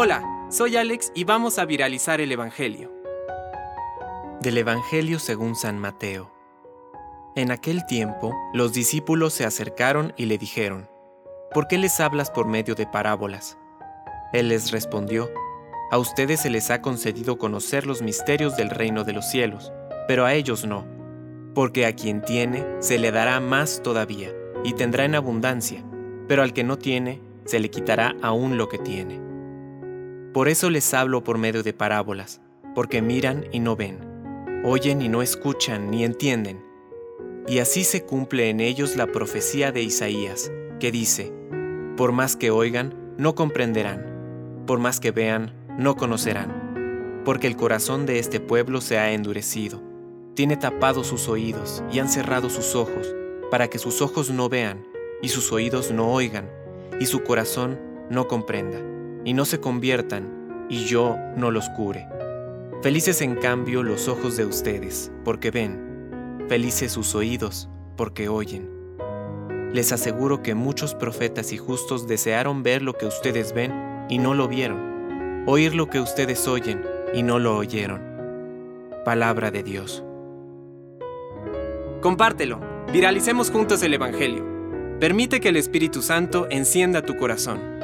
Hola, soy Alex y vamos a viralizar el Evangelio. Del Evangelio según San Mateo. En aquel tiempo, los discípulos se acercaron y le dijeron, ¿Por qué les hablas por medio de parábolas? Él les respondió, A ustedes se les ha concedido conocer los misterios del reino de los cielos, pero a ellos no, porque a quien tiene se le dará más todavía, y tendrá en abundancia, pero al que no tiene, se le quitará aún lo que tiene. Por eso les hablo por medio de parábolas, porque miran y no ven, oyen y no escuchan ni entienden. Y así se cumple en ellos la profecía de Isaías, que dice, Por más que oigan, no comprenderán, por más que vean, no conocerán, porque el corazón de este pueblo se ha endurecido, tiene tapados sus oídos y han cerrado sus ojos, para que sus ojos no vean y sus oídos no oigan, y su corazón no comprenda, y no se conviertan, y yo no los cure. Felices en cambio los ojos de ustedes, porque ven, felices sus oídos, porque oyen. Les aseguro que muchos profetas y justos desearon ver lo que ustedes ven y no lo vieron, oír lo que ustedes oyen y no lo oyeron. Palabra de Dios. Compártelo, viralicemos juntos el Evangelio. Permite que el Espíritu Santo encienda tu corazón.